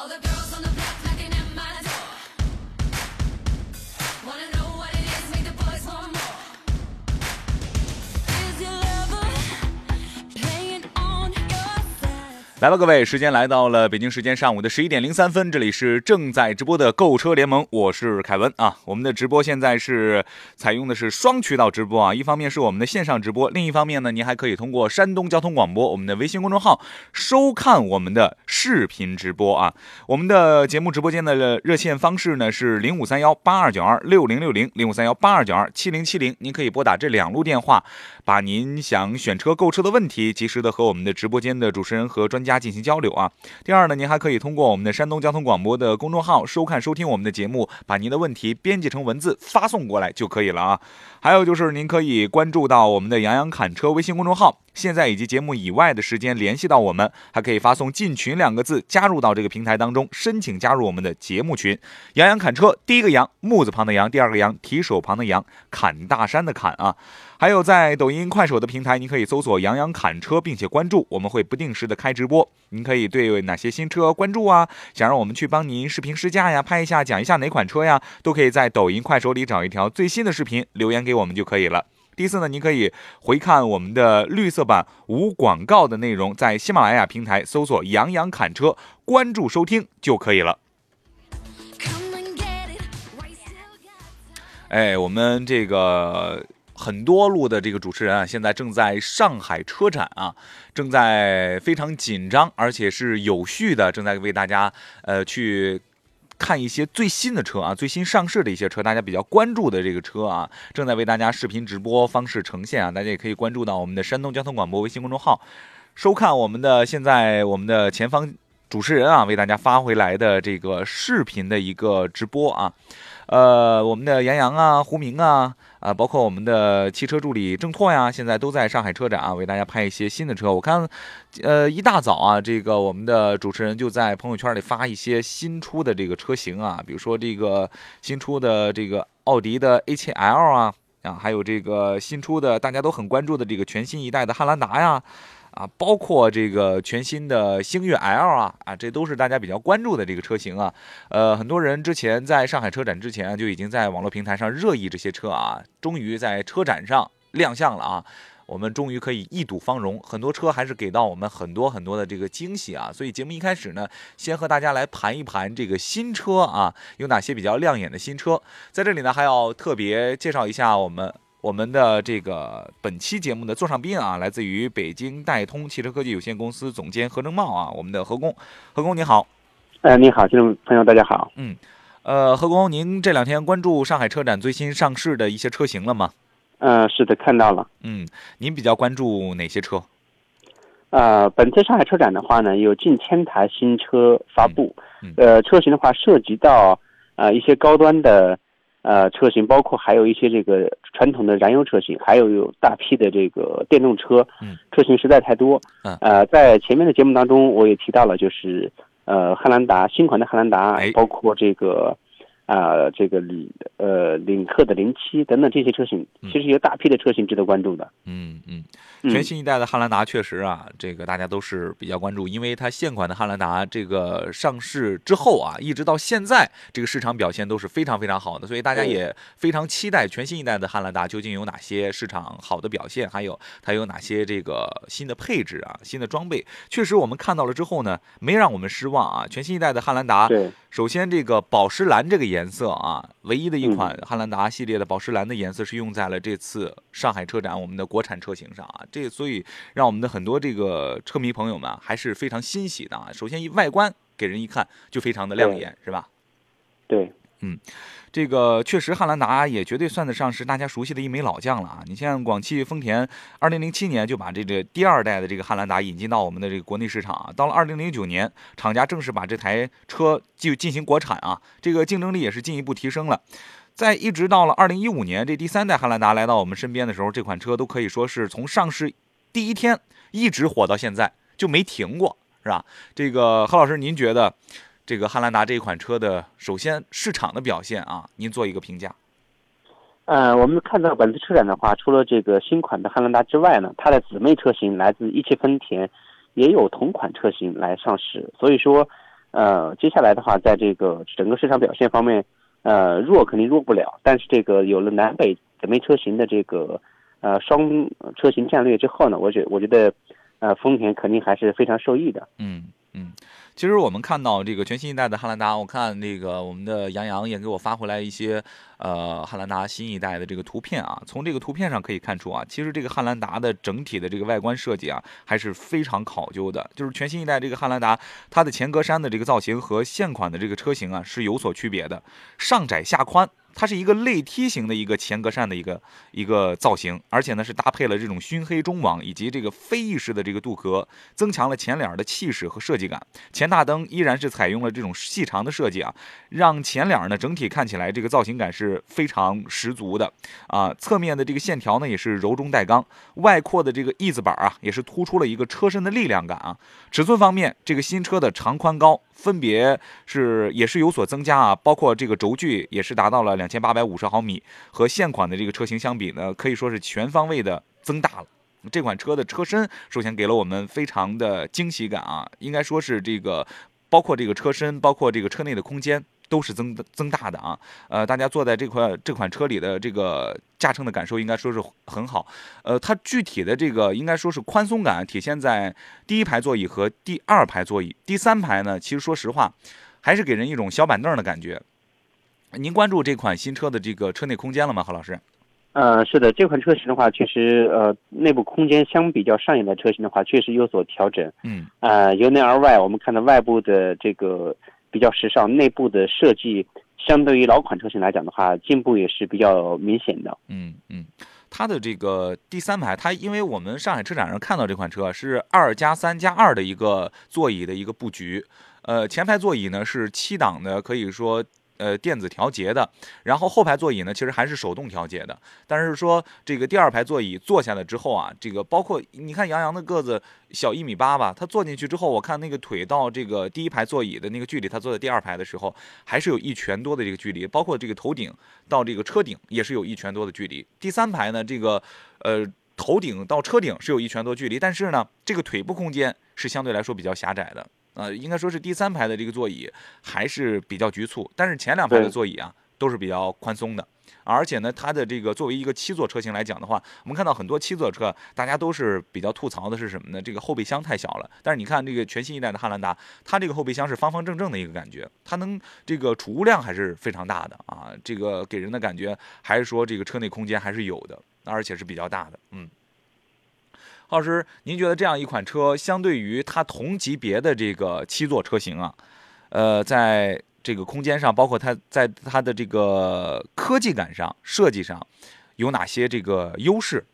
All the girls 来吧，各位，时间来到了北京时间上午的十一点零三分，这里是正在直播的购车联盟，我是凯文啊。我们的直播现在是采用的是双渠道直播啊，一方面是我们的线上直播，另一方面呢，您还可以通过山东交通广播我们的微信公众号收看我们的视频直播啊。我们的节目直播间的热线方式呢是零五三幺八二九二六零六零零五三幺八二九二七零七零，您可以拨打这两路电话，把您想选车购车的问题及时的和我们的直播间的主持人和专家。家进行交流啊。第二呢，您还可以通过我们的山东交通广播的公众号收看收听我们的节目，把您的问题编辑成文字发送过来就可以了啊。还有就是您可以关注到我们的杨洋侃车微信公众号，现在以及节目以外的时间联系到我们，还可以发送进群两个字加入到这个平台当中，申请加入我们的节目群。杨洋侃车，第一个杨木字旁的杨，第二个杨提手旁的杨，侃大山的侃啊。还有在抖音、快手的平台，您可以搜索“杨洋侃车”，并且关注，我们会不定时的开直播。您可以对哪些新车关注啊？想让我们去帮您视频试驾呀，拍一下讲一下哪款车呀，都可以在抖音、快手里找一条最新的视频留言给我们就可以了。第四呢，您可以回看我们的绿色版无广告的内容，在喜马拉雅平台搜索“杨洋侃车”，关注收听就可以了。哎，我们这个。很多路的这个主持人啊，现在正在上海车展啊，正在非常紧张，而且是有序的，正在为大家呃去看一些最新的车啊，最新上市的一些车，大家比较关注的这个车啊，正在为大家视频直播方式呈现啊，大家也可以关注到我们的山东交通广播微信公众号，收看我们的现在我们的前方主持人啊为大家发回来的这个视频的一个直播啊，呃，我们的杨洋啊，胡明啊。啊，包括我们的汽车助理郑拓呀，现在都在上海车展啊，为大家拍一些新的车。我看，呃，一大早啊，这个我们的主持人就在朋友圈里发一些新出的这个车型啊，比如说这个新出的这个奥迪的 A7L 啊，啊，还有这个新出的大家都很关注的这个全新一代的汉兰达呀。啊，包括这个全新的星越 L 啊，啊，这都是大家比较关注的这个车型啊。呃，很多人之前在上海车展之前就已经在网络平台上热议这些车啊，终于在车展上亮相了啊。我们终于可以一睹芳容，很多车还是给到我们很多很多的这个惊喜啊。所以节目一开始呢，先和大家来盘一盘这个新车啊，有哪些比较亮眼的新车。在这里呢，还要特别介绍一下我们。我们的这个本期节目的座上宾啊，来自于北京代通汽车科技有限公司总监何正茂啊，我们的何工，何工你好，呃，你好，听众朋友大家好，嗯，呃，何工，您这两天关注上海车展最新上市的一些车型了吗？呃，是的，看到了，嗯，您比较关注哪些车？呃，本次上海车展的话呢，有近千台新车发布，呃，车型的话涉及到呃一些高端的。呃，车型包括还有一些这个传统的燃油车型，还有有大批的这个电动车，嗯，车型实在太多，嗯，呃，在前面的节目当中我也提到了，就是呃汉兰达新款的汉兰达，包括这个。啊，这个领呃领克的零七等等这些车型，其实有大批的车型值得关注的。嗯嗯，全新一代的汉兰达确实啊，这个大家都是比较关注，因为它现款的汉兰达这个上市之后啊，一直到现在这个市场表现都是非常非常好的，所以大家也非常期待全新一代的汉兰达究竟有哪些市场好的表现，还有它有哪些这个新的配置啊、新的装备。确实我们看到了之后呢，没让我们失望啊。全新一代的汉兰达，对，首先这个宝石蓝这个颜。色啊，唯一的一款汉兰达系列的宝石蓝的颜色是用在了这次上海车展我们的国产车型上啊，这所以让我们的很多这个车迷朋友们还是非常欣喜的啊。首先，一外观给人一看就非常的亮眼，是吧？对，嗯，这个确实汉兰达也绝对算得上是大家熟悉的一枚老将了啊！你像广汽丰田，二零零七年就把这个第二代的这个汉兰达引进到我们的这个国内市场啊，到了二零零九年，厂家正式把这台车就进行国产啊，这个竞争力也是进一步提升了。在一直到了二零一五年，这第三代汉兰达来到我们身边的时候，这款车都可以说是从上市第一天一直火到现在就没停过，是吧？这个何老师，您觉得？这个汉兰达这一款车的，首先市场的表现啊，您做一个评价。呃，我们看到本次车展的话，除了这个新款的汉兰达之外呢，它的姊妹车型来自一汽丰田，也有同款车型来上市。所以说，呃，接下来的话，在这个整个市场表现方面，呃，弱肯定弱不了。但是这个有了南北姊妹车型的这个呃双车型战略之后呢，我觉我觉得，呃，丰田肯定还是非常受益的。嗯嗯。其实我们看到这个全新一代的汉兰达，我看那个我们的杨洋也给我发回来一些，呃，汉兰达新一代的这个图片啊。从这个图片上可以看出啊，其实这个汉兰达的整体的这个外观设计啊，还是非常考究的。就是全新一代这个汉兰达，它的前格栅的这个造型和现款的这个车型啊是有所区别的，上窄下宽。它是一个类梯形的一个前格栅的一个一个造型，而且呢是搭配了这种熏黑中网以及这个飞翼式的这个镀壳，增强了前脸的气势和设计感。前大灯依然是采用了这种细长的设计啊，让前脸呢整体看起来这个造型感是是非常十足的啊。侧面的这个线条呢也是柔中带刚，外扩的这个翼子板啊也是突出了一个车身的力量感啊。尺寸方面，这个新车的长宽高。分别是也是有所增加啊，包括这个轴距也是达到了两千八百五十毫米，和现款的这个车型相比呢，可以说是全方位的增大了。这款车的车身首先给了我们非常的惊喜感啊，应该说是这个包括这个车身，包括这个车内的空间。都是增增大的啊，呃，大家坐在这块这款车里的这个驾乘的感受应该说是很好，呃，它具体的这个应该说是宽松感体现在第一排座椅和第二排座椅，第三排呢，其实说实话，还是给人一种小板凳的感觉。您关注这款新车的这个车内空间了吗，何老师？呃，是的，这款车型的话，确实呃，内部空间相比较上一代车型的话，确实有所调整。嗯，呃，由内而外，我们看到外部的这个。比较时尚，内部的设计相对于老款车型来讲的话，进步也是比较明显的。嗯嗯，它的这个第三排，它因为我们上海车展上看到这款车是二加三加二的一个座椅的一个布局，呃，前排座椅呢是七档的，可以说。呃，电子调节的，然后后排座椅呢，其实还是手动调节的。但是说这个第二排座椅坐下来之后啊，这个包括你看杨洋的个子小一米八吧，他坐进去之后，我看那个腿到这个第一排座椅的那个距离，他坐在第二排的时候还是有一拳多的这个距离，包括这个头顶到这个车顶也是有一拳多的距离。第三排呢，这个呃头顶到车顶是有一拳多距离，但是呢，这个腿部空间是相对来说比较狭窄的。呃，应该说是第三排的这个座椅还是比较局促，但是前两排的座椅啊都是比较宽松的，而且呢，它的这个作为一个七座车型来讲的话，我们看到很多七座车，大家都是比较吐槽的是什么呢？这个后备箱太小了。但是你看这个全新一代的汉兰达，它这个后备箱是方方正正的一个感觉，它能这个储物量还是非常大的啊，这个给人的感觉还是说这个车内空间还是有的，而且是比较大的，嗯。老师，您觉得这样一款车，相对于它同级别的这个七座车型啊，呃，在这个空间上，包括它在它的这个科技感上、设计上，有哪些这个优势？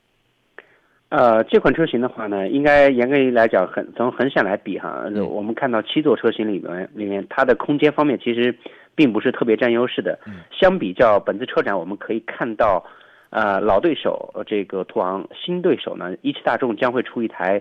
呃，这款车型的话呢，应该严格来讲，很从横向来比哈，我们看到七座车型里面里面，它的空间方面其实并不是特别占优势的。相比较本次车展，我们可以看到。呃，老对手这个途昂，新对手呢，一汽大众将会出一台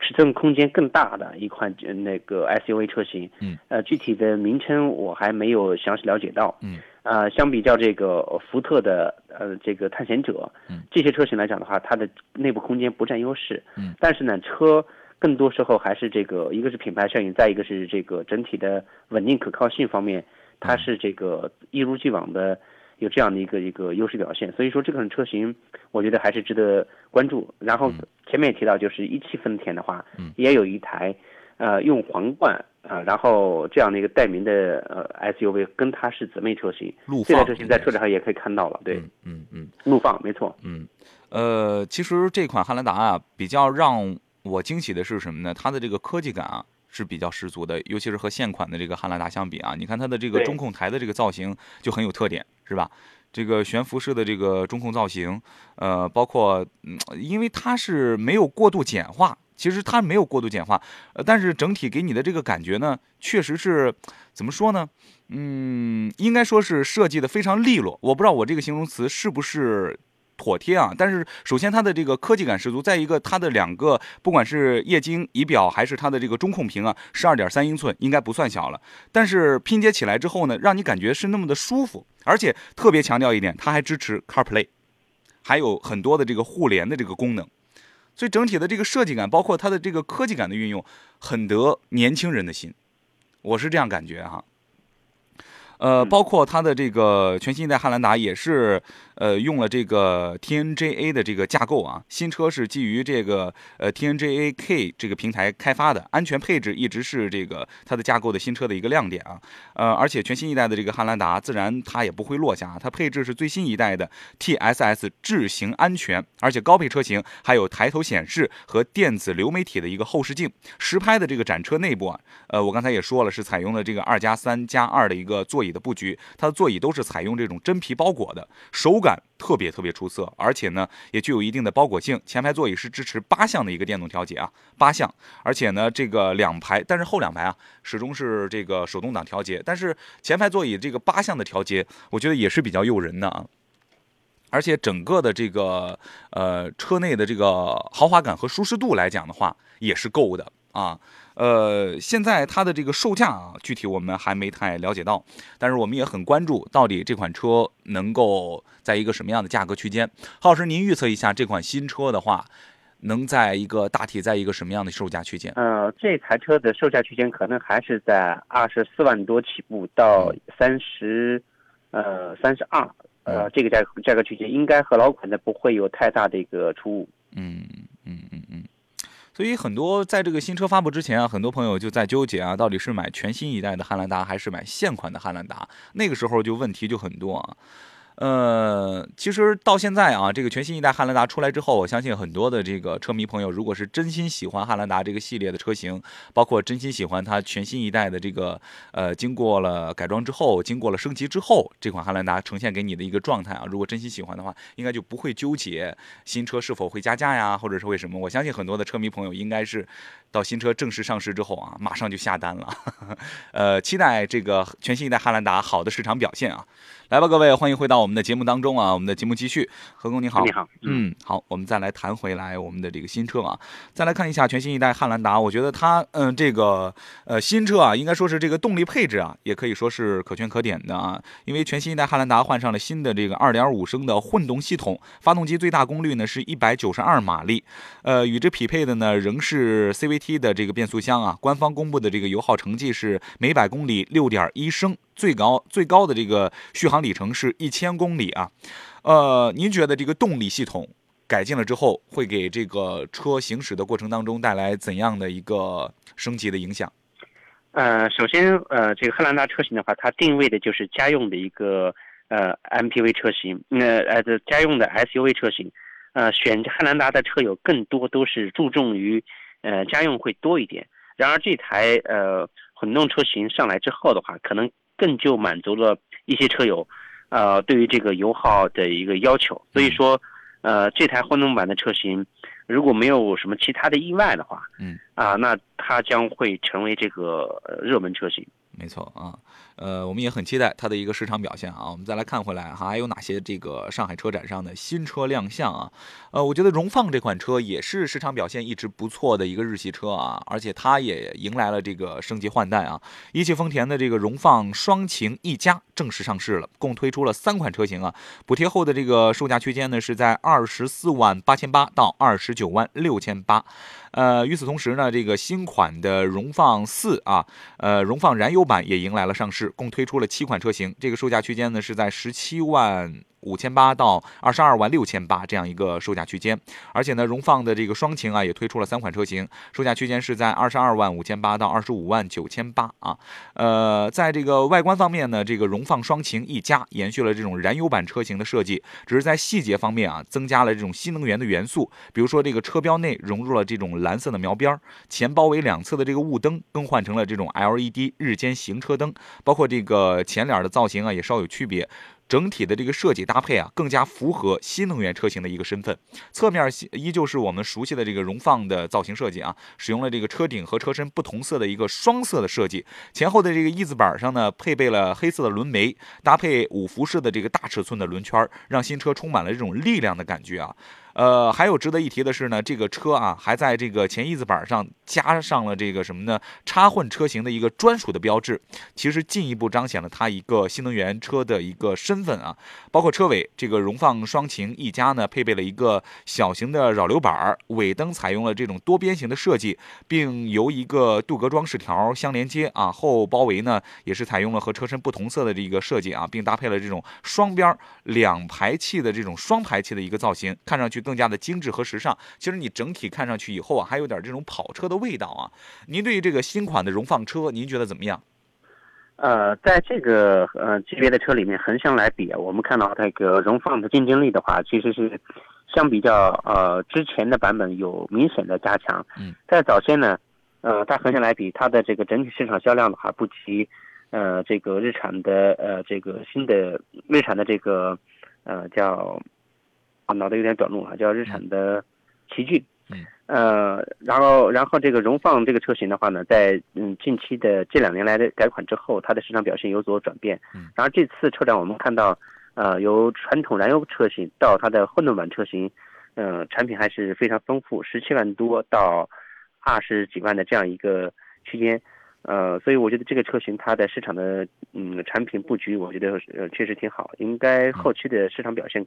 尺寸空间更大的一款那个 SUV 车型。嗯，呃，具体的名称我还没有详细了解到。嗯，呃，相比较这个福特的呃这个探险者，嗯，这些车型来讲的话，它的内部空间不占优势。嗯，但是呢，车更多时候还是这个，一个是品牌效应，再一个是这个整体的稳定可靠性方面，它是这个一如既往的。有这样的一个一个优势表现，所以说这款车型我觉得还是值得关注。然后前面也提到，就是一汽丰田的话，也有一台，呃，用皇冠啊，然后这样的一个代名的呃 SUV，跟它是姊妹车型。这台车型在车展上也可以看到了，对，嗯嗯，陆放没错，嗯，呃，其实这款汉兰达啊，比较让我惊喜的是什么呢？它的这个科技感啊。是比较十足的，尤其是和现款的这个汉兰达相比啊，你看它的这个中控台的这个造型就很有特点，是吧？这个悬浮式的这个中控造型，呃，包括嗯，因为它是没有过度简化。其实它没有过度简化，呃，但是整体给你的这个感觉呢，确实是怎么说呢？嗯，应该说是设计的非常利落。我不知道我这个形容词是不是妥帖啊？但是首先它的这个科技感十足，再一个它的两个不管是液晶仪表还是它的这个中控屏啊，十二点三英寸应该不算小了。但是拼接起来之后呢，让你感觉是那么的舒服，而且特别强调一点，它还支持 CarPlay，还有很多的这个互联的这个功能。所以整体的这个设计感，包括它的这个科技感的运用，很得年轻人的心，我是这样感觉哈。呃，包括它的这个全新一代汉兰达也是。呃，用了这个 TNGA 的这个架构啊，新车是基于这个呃 TNGA K 这个平台开发的，安全配置一直是这个它的架构的新车的一个亮点啊。呃，而且全新一代的这个汉兰达，自然它也不会落下，它配置是最新一代的 TSS 智行安全，而且高配车型还有抬头显示和电子流媒体的一个后视镜，实拍的这个展车内部啊，呃，我刚才也说了，是采用了这个二加三加二的一个座椅的布局，它的座椅都是采用这种真皮包裹的，手。感特别特别出色，而且呢也具有一定的包裹性。前排座椅是支持八项的一个电动调节啊，八项，而且呢这个两排，但是后两排啊始终是这个手动挡调节。但是前排座椅这个八项的调节，我觉得也是比较诱人的啊。而且整个的这个呃车内的这个豪华感和舒适度来讲的话，也是够的啊。呃，现在它的这个售价啊，具体我们还没太了解到，但是我们也很关注，到底这款车能够在一个什么样的价格区间？郝老师，您预测一下这款新车的话，能在一个大体在一个什么样的售价区间？呃，这台车的售价区间可能还是在二十四万多起步到三十，呃，三十二，呃，这个价价格区间应该和老款的不会有太大的一个出入。嗯嗯嗯嗯。所以很多在这个新车发布之前啊，很多朋友就在纠结啊，到底是买全新一代的汉兰达还是买现款的汉兰达？那个时候就问题就很多啊。呃，其实到现在啊，这个全新一代汉兰达出来之后，我相信很多的这个车迷朋友，如果是真心喜欢汉兰达这个系列的车型，包括真心喜欢它全新一代的这个呃，经过了改装之后，经过了升级之后，这款汉兰达呈现给你的一个状态啊，如果真心喜欢的话，应该就不会纠结新车是否会加价呀，或者是为什么？我相信很多的车迷朋友应该是到新车正式上市之后啊，马上就下单了，呃，期待这个全新一代汉兰达好的市场表现啊。来吧，各位，欢迎回到我们的节目当中啊！我们的节目继续，何工你好，你好，嗯，好，我们再来谈回来我们的这个新车啊，再来看一下全新一代汉兰达，我觉得它，嗯，这个呃新车啊，应该说是这个动力配置啊，也可以说是可圈可点的啊，因为全新一代汉兰达换上了新的这个2.5升的混动系统，发动机最大功率呢是一百九十二马力，呃，与之匹配的呢仍是 CVT T 的这个变速箱啊，官方公布的这个油耗成绩是每百公里六点一升。最高最高的这个续航里程是一千公里啊，呃，您觉得这个动力系统改进了之后，会给这个车行驶的过程当中带来怎样的一个升级的影响？呃，首先，呃，这个汉兰达车型的话，它定位的就是家用的一个呃 MPV 车型，那呃这家用的 SUV 车型，呃，选汉兰达的车友更多都是注重于呃家用会多一点。然而这台呃混动车型上来之后的话，可能更就满足了一些车友，呃，对于这个油耗的一个要求。所以说，呃，这台混动版的车型，如果没有什么其他的意外的话，嗯，啊，那它将会成为这个热门车型。没错啊。呃，我们也很期待它的一个市场表现啊。我们再来看回来，还有哪些这个上海车展上的新车亮相啊？呃，我觉得荣放这款车也是市场表现一直不错的一个日系车啊，而且它也迎来了这个升级换代啊。一汽丰田的这个荣放双擎一加正式上市了，共推出了三款车型啊，补贴后的这个售价区间呢是在二十四万八千八到二十九万六千八。呃，与此同时呢，这个新款的荣放四啊，呃，荣放燃油版也迎来了上市，共推出了七款车型，这个售价区间呢是在十七万五千八到二十二万六千八这样一个售价区间。而且呢，荣放的这个双擎啊，也推出了三款车型，售价区间是在二十二万五千八到二十五万九千八啊。呃，在这个外观方面呢，这个荣放双擎 E 加延续了这种燃油版车型的设计，只是在细节方面啊，增加了这种新能源的元素，比如说这个车标内融入了这种蓝色的描边，前包围两侧的这个雾灯更换成了这种 LED 日间行车灯，包括这个前脸的造型啊，也稍有区别。整体的这个设计搭配啊，更加符合新能源车型的一个身份。侧面依旧是我们熟悉的这个荣放的造型设计啊，使用了这个车顶和车身不同色的一个双色的设计。前后的这个翼子板上呢，配备了黑色的轮眉，搭配五辐式的这个大尺寸的轮圈，让新车充满了这种力量的感觉啊。呃，还有值得一提的是呢，这个车啊，还在这个前翼子板上加上了这个什么呢？插混车型的一个专属的标志，其实进一步彰显了它一个新能源车的一个身份啊。包括车尾这个荣放双擎 E 加呢，配备了一个小型的扰流板，尾灯采用了这种多边形的设计，并由一个镀铬装饰条相连接啊。后包围呢，也是采用了和车身不同色的这个设计啊，并搭配了这种双边两排气的这种双排气的一个造型，看上去。更加的精致和时尚，其实你整体看上去以后啊，还有点这种跑车的味道啊。您对于这个新款的荣放车，您觉得怎么样？呃，在这个呃级别的车里面横向来比啊，我们看到这个荣放的竞争力的话，其实是相比较呃之前的版本有明显的加强。嗯，在早先呢，呃，它横向来比，它的这个整体市场销量的话不及呃这个日产的呃这个新的日产的这个呃叫。啊，脑袋有点短路啊，叫日产的奇骏，嗯，呃，然后，然后这个荣放这个车型的话呢，在嗯近期的这两年来的改款之后，它的市场表现有所转变，嗯，然后这次车展我们看到，呃，由传统燃油车型到它的混动版车型，嗯，产品还是非常丰富，十七万多到二十几万的这样一个区间，呃，所以我觉得这个车型它的市场的嗯产品布局，我觉得呃确实挺好，应该后期的市场表现。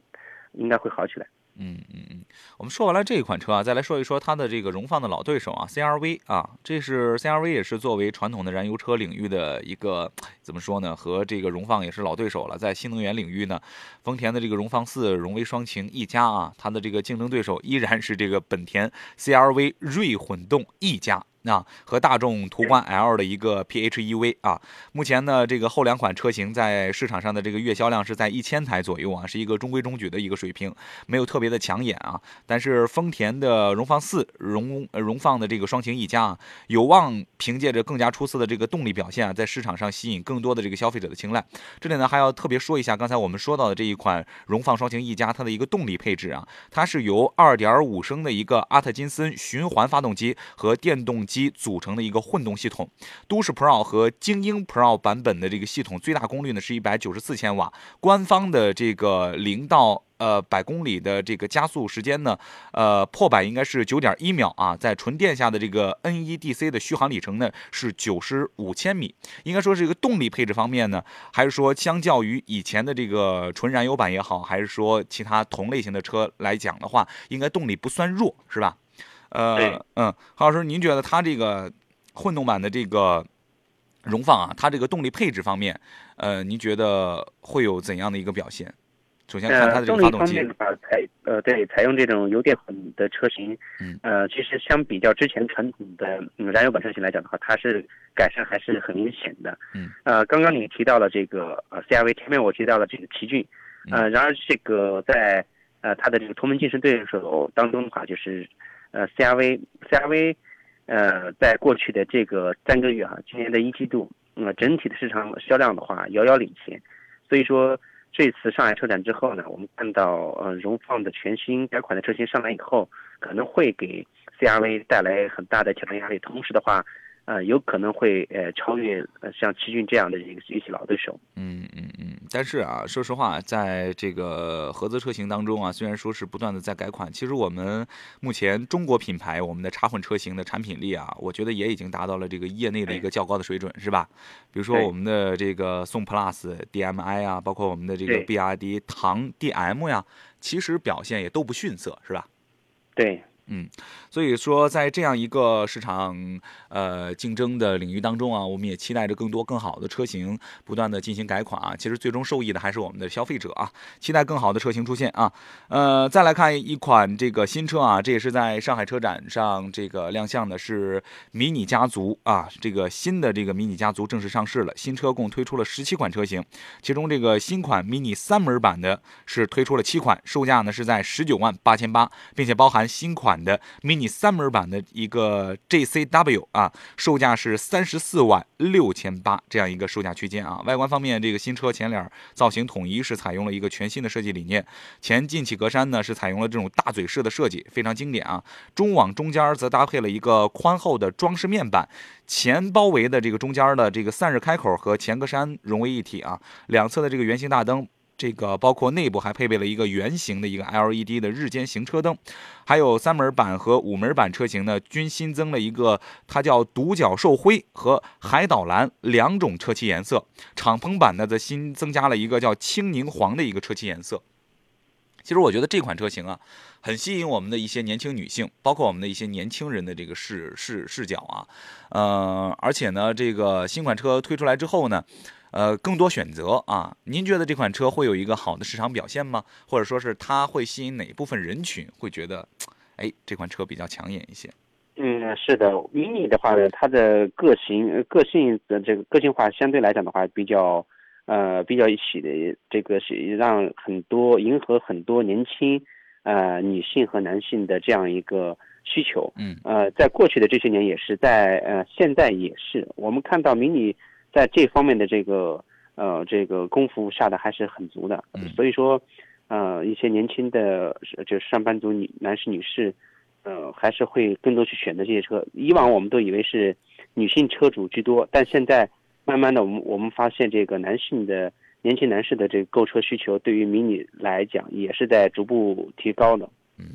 应该会好起来。嗯嗯嗯，我们说完了这一款车啊，再来说一说它的这个荣放的老对手啊，CRV 啊，这是 CRV 也是作为传统的燃油车领域的一个怎么说呢？和这个荣放也是老对手了。在新能源领域呢，丰田的这个荣放四、荣威双擎一加啊，它的这个竞争对手依然是这个本田 CRV 锐混动一加。啊，和大众途观 L 的一个 PHEV 啊，目前呢，这个后两款车型在市场上的这个月销量是在一千台左右啊，是一个中规中矩的一个水平，没有特别的抢眼啊。但是丰田的荣放四、荣荣放的这个双擎 E 加啊，有望凭借着更加出色的这个动力表现啊，在市场上吸引更多的这个消费者的青睐。这里呢，还要特别说一下，刚才我们说到的这一款荣放双擎 E 加，它的一个动力配置啊，它是由2.5升的一个阿特金森循环发动机和电动机。机组成的一个混动系统，都市 Pro 和精英 Pro 版本的这个系统最大功率呢是一百九十四千瓦，官方的这个零到呃百公里的这个加速时间呢，呃破百应该是九点一秒啊，在纯电下的这个 NEDC 的续航里程呢是九十五千米，应该说这个动力配置方面呢，还是说相较于以前的这个纯燃油版也好，还是说其他同类型的车来讲的话，应该动力不算弱，是吧？呃嗯，何老师，您觉得它这个混动版的这个荣放啊，它这个动力配置方面，呃，您觉得会有怎样的一个表现？首先看它的这个发动机。的话，采呃对采用这种油电混的车型，嗯呃，其实相比较之前传统的燃油版车型来讲的话，它是改善还是很明显的。嗯呃，刚刚你提到了这个呃 CRV，前面我提到了这个奇骏，呃，然而这个在呃它的这个同门竞争对手当中的话，就是。呃，CRV，CRV，呃，在过去的这个三个月哈，今年的一季度，呃，整体的市场销量的话遥遥领先，所以说这次上海车展之后呢，我们看到呃荣放的全新改款的车型上来以后，可能会给 CRV 带来很大的挑战压力，同时的话。呃，有可能会呃超越呃像奇骏这样的一个一些老对手。嗯嗯嗯。但是啊，说实话，在这个合资车型当中啊，虽然说是不断的在改款，其实我们目前中国品牌我们的插混车型的产品力啊，我觉得也已经达到了这个业内的一个较高的水准，是吧？比如说我们的这个宋 Plus DM-i 啊，包括我们的这个 BRD 唐 DM 呀，其实表现也都不逊色，是吧？对。嗯，所以说在这样一个市场呃竞争的领域当中啊，我们也期待着更多更好的车型不断的进行改款啊。其实最终受益的还是我们的消费者啊，期待更好的车型出现啊。呃，再来看一款这个新车啊，这也是在上海车展上这个亮相的是迷你家族啊，这个新的这个迷你家族正式上市了。新车共推出了十七款车型，其中这个新款 mini 三门版的是推出了七款，售价呢是在十九万八千八，并且包含新款。的 mini 三门版的一个 JCW 啊，售价是三十四万六千八这样一个售价区间啊。外观方面，这个新车前脸造型统一，是采用了一个全新的设计理念。前进气格栅呢是采用了这种大嘴式的设计，非常经典啊。中网中间则搭配了一个宽厚的装饰面板，前包围的这个中间的这个散热开口和前格栅融为一体啊。两侧的这个圆形大灯。这个包括内部还配备了一个圆形的一个 LED 的日间行车灯，还有三门版和五门版车型呢，均新增了一个它叫独角兽灰和海岛蓝两种车漆颜色。敞篷版呢则新增加了一个叫青柠黄的一个车漆颜色。其实我觉得这款车型啊，很吸引我们的一些年轻女性，包括我们的一些年轻人的这个视视视角啊，呃，而且呢，这个新款车推出来之后呢。呃，更多选择啊！您觉得这款车会有一个好的市场表现吗？或者说是它会吸引哪部分人群会觉得，哎，这款车比较抢眼一些？嗯，是的，mini 的话呢，它的个性、个性的这个个性化相对来讲的话，比较呃比较一起的，这个是让很多迎合很多年轻呃女性和男性的这样一个需求。嗯，呃，在过去的这些年也是，在呃现在也是，我们看到 mini。在这方面的这个呃这个功夫下的还是很足的，所以说，呃一些年轻的就是上班族女男士女士，呃还是会更多去选择这些车。以往我们都以为是女性车主居多，但现在慢慢的我们我们发现这个男性的年轻男士的这个购车需求对于迷你来讲也是在逐步提高的。嗯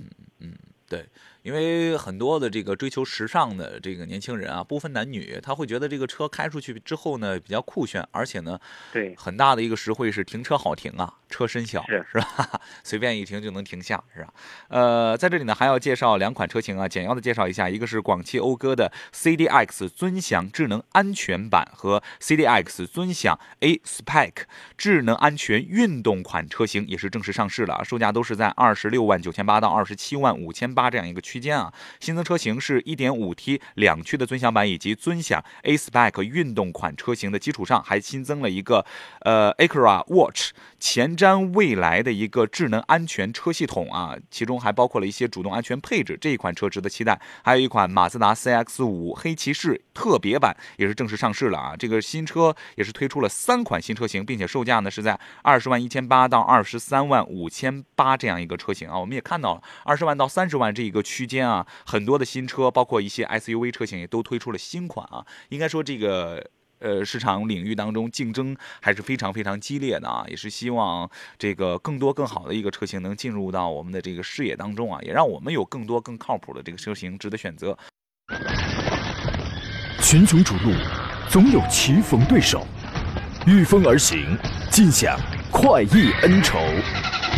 嗯，对。因为很多的这个追求时尚的这个年轻人啊，不分男女，他会觉得这个车开出去之后呢比较酷炫，而且呢，对，很大的一个实惠是停车好停啊，车身小是是吧？随便一停就能停下是吧？呃，在这里呢还要介绍两款车型啊，简要的介绍一下，一个是广汽讴歌的 CDX 尊享智能安全版和 CDX 尊享 A Spec 智能安全运动款车型也是正式上市了，售价都是在二十六万九千八到二十七万五千八这样一个区。区间啊，新增车型是 1.5T 两驱的尊享版以及尊享 A Spec 运动款车型的基础上，还新增了一个呃 Acura Watch 前瞻未来的一个智能安全车系统啊，其中还包括了一些主动安全配置，这一款车值得期待。还有一款马自达 CX-5 黑骑士特别版也是正式上市了啊，这个新车也是推出了三款新车型，并且售价呢是在二十万一千八到二十三万五千八这样一个车型啊，我们也看到了二十万到三十万这一个区。区间啊，很多的新车，包括一些 SUV 车型也都推出了新款啊。应该说，这个呃市场领域当中竞争还是非常非常激烈的啊。也是希望这个更多更好的一个车型能进入到我们的这个视野当中啊，也让我们有更多更靠谱的这个车型值得选择。群雄逐鹿，总有棋逢对手，御风而行，尽享快意恩仇。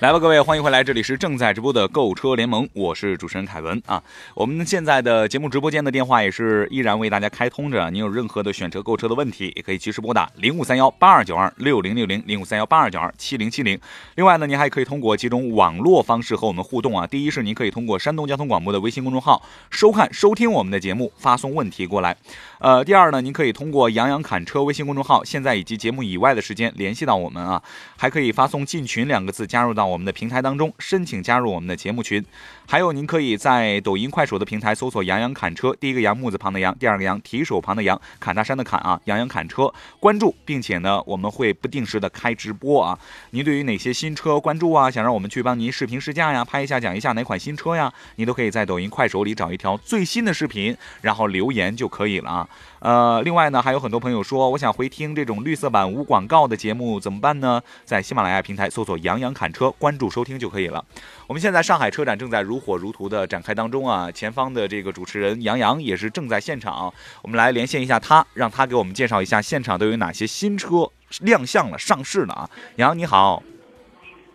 来吧，各位，欢迎回来！这里是正在直播的购车联盟，我是主持人凯文啊。我们现在的节目直播间的电话也是依然为大家开通着，您有任何的选车购车的问题，也可以及时拨打零五三幺八二九二六零六零零五三幺八二九二七零七零。另外呢，您还可以通过几种网络方式和我们互动啊。第一是您可以通过山东交通广播的微信公众号收看收听我们的节目，发送问题过来。呃，第二呢，您可以通过杨洋侃车微信公众号，现在以及节目以外的时间联系到我们啊，还可以发送进群两个字加入到。我们的平台当中，申请加入我们的节目群。还有，您可以在抖音、快手的平台搜索“杨洋侃车”，第一个杨木字旁的杨，第二个杨提手旁的杨，侃大山的侃啊，杨洋侃车，关注，并且呢，我们会不定时的开直播啊。您对于哪些新车关注啊？想让我们去帮您视频试驾呀，拍一下讲一下哪款新车呀？您都可以在抖音、快手里找一条最新的视频，然后留言就可以了啊。呃，另外呢，还有很多朋友说，我想回听这种绿色版无广告的节目怎么办呢？在喜马拉雅平台搜索“杨洋侃车”，关注收听就可以了。我们现在上海车展正在如火如荼的展开当中啊，前方的这个主持人杨洋也是正在现场，我们来连线一下他，让他给我们介绍一下现场都有哪些新车亮相了、上市了啊。杨洋你好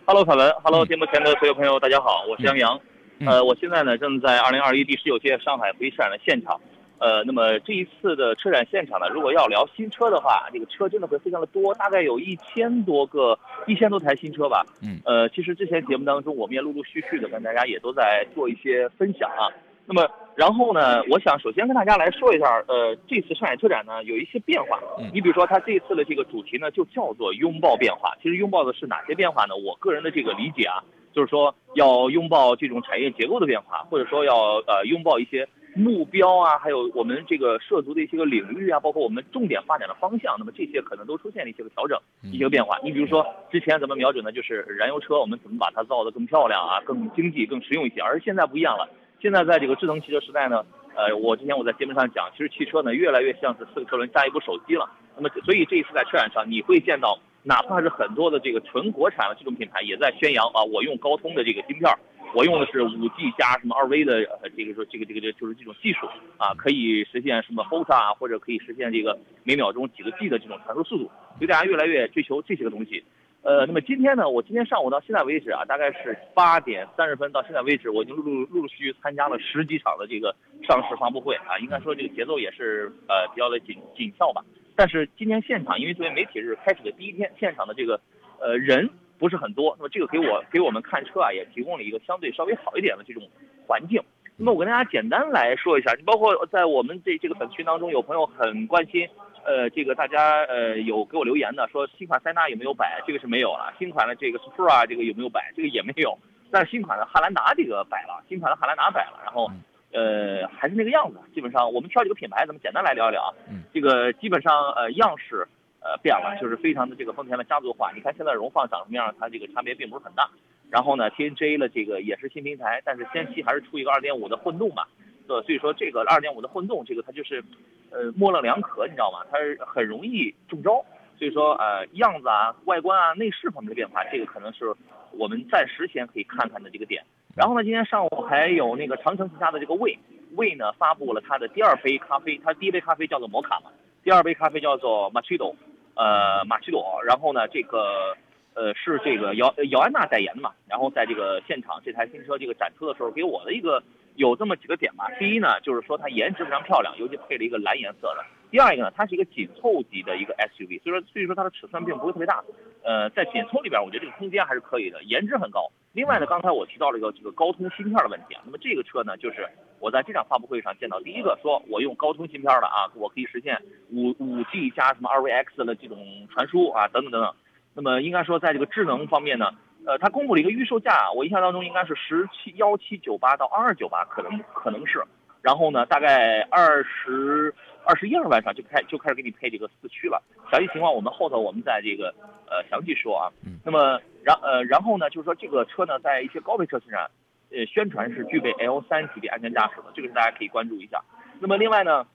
，Hello 凯文，Hello 节目前的所有朋友，大家好，我是杨洋，呃，我现在呢正在二零二一第十九届上海会车展的现场。呃，那么这一次的车展现场呢，如果要聊新车的话，这个车真的会非常的多，大概有一千多个、一千多台新车吧。嗯。呃，其实之前节目当中，我们也陆陆续续的跟大家也都在做一些分享啊。那么，然后呢，我想首先跟大家来说一下，呃，这次上海车展呢有一些变化。嗯。你比如说，它这一次的这个主题呢就叫做拥抱变化。其实拥抱的是哪些变化呢？我个人的这个理解啊，就是说要拥抱这种产业结构的变化，或者说要呃拥抱一些。目标啊，还有我们这个涉足的一些个领域啊，包括我们重点发展的方向，那么这些可能都出现了一些个调整，一些个变化。你比如说，之前咱们瞄准的就是燃油车，我们怎么把它造得更漂亮啊，更经济、更实用一些。而现在不一样了，现在在这个智能汽车时代呢，呃，我之前我在节目上讲，其实汽车呢越来越像是四个车轮加一部手机了。那么，所以这一次在车展上，你会见到哪怕是很多的这个纯国产的这种品牌，也在宣扬啊，我用高通的这个芯片。我用的是五 G 加什么二 V 的，呃，这个说这个这个这就是这种技术啊，可以实现什么 h o t a 或者可以实现这个每秒钟几个 G 的这种传输速度，所以大家越来越追求这些个东西。呃，那么今天呢，我今天上午到现在为止啊，大概是八点三十分到现在为止，我已经陆陆陆陆续续参加了十几场的这个上市发布会啊，应该说这个节奏也是呃比较的紧紧俏吧。但是今天现场，因为作为媒体日开始的第一天，现场的这个呃人。不是很多，那么这个给我给我们看车啊，也提供了一个相对稍微好一点的这种环境。那么我跟大家简单来说一下，你包括在我们这这个粉丝群当中，有朋友很关心，呃，这个大家呃有给我留言的，说新款塞纳有没有摆？这个是没有了。新款的这个 Supra 这个有没有摆？这个也没有。但是新款的汉兰达这个摆了，新款的汉兰达摆了，然后呃还是那个样子。基本上我们挑几个品牌，咱们简单来聊一聊啊。这个基本上呃样式。呃，变了，就是非常的这个丰田的家族化。你看现在荣放长什么样，它这个差别并不是很大。然后呢，TNGA 的这个也是新平台，但是先期还是出一个2.5的混动嘛。呃，所以说这个2.5的混动，这个它就是，呃，模棱两可，你知道吗？它是很容易中招。所以说，呃，样子啊、外观啊、内饰方面的变化，这个可能是我们暂时先可以看看的这个点。然后呢，今天上午还有那个长城旗下的这个魏魏呢，发布了它的第二杯咖啡。它第一杯咖啡叫做摩卡嘛，第二杯咖啡叫做马奇朵。呃，马奇朵，然后呢，这个呃是这个姚姚安娜代言的嘛，然后在这个现场这台新车这个展出的时候，给我的一个有这么几个点吧。第一呢，就是说它颜值非常漂亮，尤其配了一个蓝颜色的。第二一个呢，它是一个紧凑级的一个 SUV，所以说所以说它的尺寸并不会特别大。呃，在紧凑里边，我觉得这个空间还是可以的，颜值很高。另外呢，刚才我提到了一个这个高通芯片的问题啊，那么这个车呢，就是我在这场发布会上见到第一个说我用高通芯片的啊，我可以实现五五 G 加什么二 VX 的这种传输啊，等等等等。那么应该说在这个智能方面呢，呃，它公布了一个预售价，我印象当中应该是十七幺七九八到二二九八，可能可能是。然后呢，大概二十二十一二万上就开就开始给你配这个四驱了，详细情况我们后头我们在这个呃详细说啊。那么然呃然后呢，就是说这个车呢，在一些高配车型上，呃宣传是具备 L 三级别安全驾驶的，这个是大家可以关注一下。那么另外呢，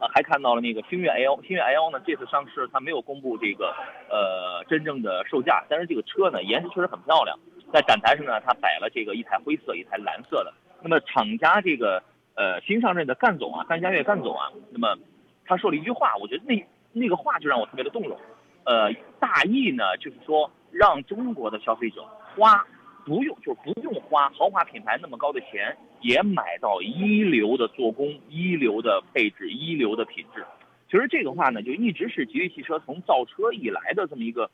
呃还看到了那个星越 L，星越 L 呢这次上市它没有公布这个呃真正的售价，但是这个车呢颜值确实很漂亮，在展台上呢它摆了这个一台灰色，一台蓝色的。那么厂家这个。呃，新上任的干总啊，干家悦干总啊，那么他说了一句话，我觉得那那个话就让我特别的动容。呃，大意呢就是说，让中国的消费者花不用就不用花豪华品牌那么高的钱，也买到一流的做工、一流的配置、一流的品质。其实这个话呢，就一直是吉利汽车从造车以来的这么一个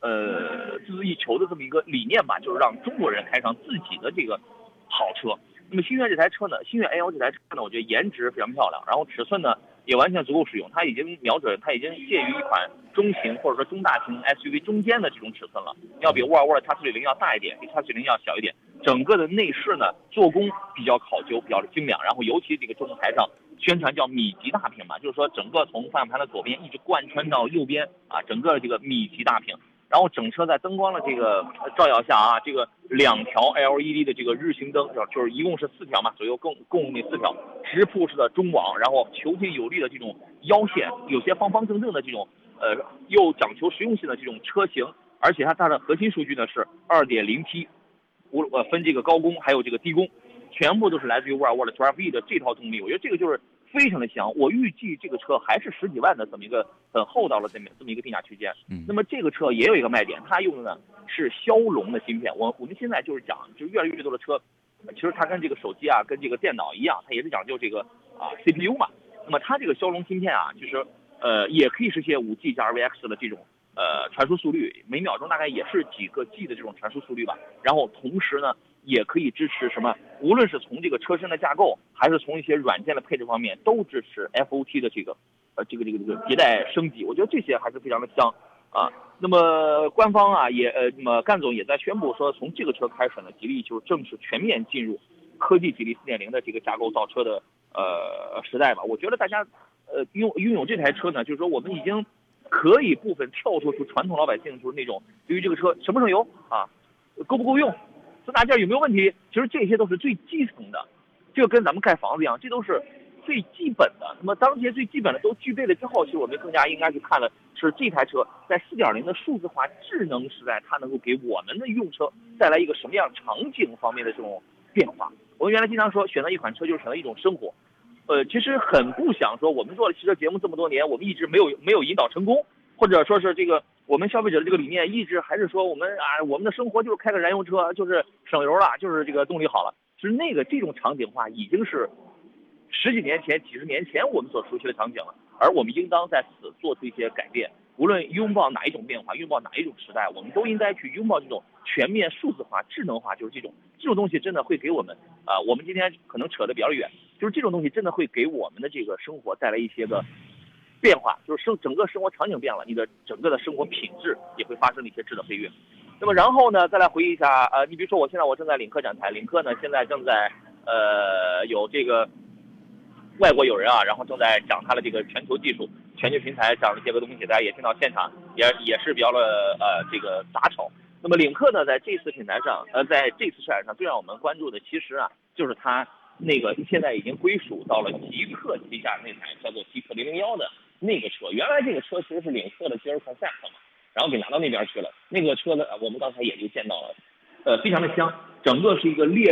呃孜孜以求的这么一个理念吧，就是让中国人开上自己的这个好车。那么星越这台车呢，星越 L 这台车呢，我觉得颜值非常漂亮，然后尺寸呢，也完全足够使用。它已经瞄准，它已经介于一款中型或者说中大型 SUV 中间的这种尺寸了，要比沃尔沃的 X60 要大一点，比 X90 要小一点。整个的内饰呢，做工比较考究，比较精良。然后尤其这个中控台上宣传叫米级大屏嘛，就是说整个从方向盘的左边一直贯穿到右边啊，整个这个米级大屏。然后整车在灯光的这个照耀下啊，这个两条 LED 的这个日行灯，就是一共是四条嘛，左右共共那四条直瀑式的中网，然后遒劲有力的这种腰线，有些方方正正的这种，呃，又讲求实用性的这种车型，而且它它的核心数据呢是 2.0T，无呃分这个高功还有这个低功，全部都是来自于沃尔沃的 Drive E 的这套动力，我觉得这个就是。非常的香，我预计这个车还是十几万的这么一个很厚道的这么这么一个定价区间。嗯，那么这个车也有一个卖点，它用的呢是骁龙的芯片。我我们现在就是讲，就越来越多的车，其实它跟这个手机啊，跟这个电脑一样，它也是讲究这个啊 CPU 嘛。那么它这个骁龙芯片啊，就是呃也可以实现五 G 加 RVX 的这种呃传输速率，每秒钟大概也是几个 G 的这种传输速率吧。然后同时呢。也可以支持什么？无论是从这个车身的架构，还是从一些软件的配置方面，都支持 FOT 的这个，呃，这个这个这个迭代升级。我觉得这些还是非常的香啊。那么官方啊，也呃，那么干总也在宣布说，从这个车开始呢，吉利就正式全面进入科技吉利4.0的这个架构造车的呃时代吧。我觉得大家呃拥拥有这台车呢，就是说我们已经可以部分跳脱出传统老百姓就是那种对于这个车省不省油啊，够不够用。四大件有没有问题？其实这些都是最基层的，就跟咱们盖房子一样，这都是最基本的。那么当这些最基本的都具备了之后，其实我们更加应该去看的是这台车在4.0的数字化智能时代，它能够给我们的用车带来一个什么样场景方面的这种变化。我们原来经常说，选择一款车就是选择一种生活。呃，其实很不想说，我们做了汽车节目这么多年，我们一直没有没有引导成功，或者说是这个。我们消费者的这个理念一直还是说，我们啊，我们的生活就是开个燃油车，就是省油了，就是这个动力好了。其实那个这种场景化已经是十几年前、几十年前我们所熟悉的场景了。而我们应当在此做出一些改变，无论拥抱哪一种变化，拥抱哪一种时代，我们都应该去拥抱这种全面数字化、智能化，就是这种这种东西真的会给我们啊，我们今天可能扯得比较远，就是这种东西真的会给我们的这个生活带来一些个。变化就是生整个生活场景变了，你的整个的生活品质也会发生一些质的飞跃。那么然后呢，再来回忆一下，呃，你比如说我现在我正在领克展台，领克呢现在正在呃有这个外国友人啊，然后正在讲他的这个全球技术、全球平台讲的一些个东西，大家也听到现场也也是比较的呃这个杂吵。那么领克呢在这次品牌上，呃在这次车展上最让我们关注的，其实啊就是它那个现在已经归属到了极客旗下那台叫做极客零零幺的。那个车原来这个车其实是领克的 GL Concept 嘛，然后给拿到那边去了。那个车呢，我们刚才也就见到了，呃，非常的香，整个是一个列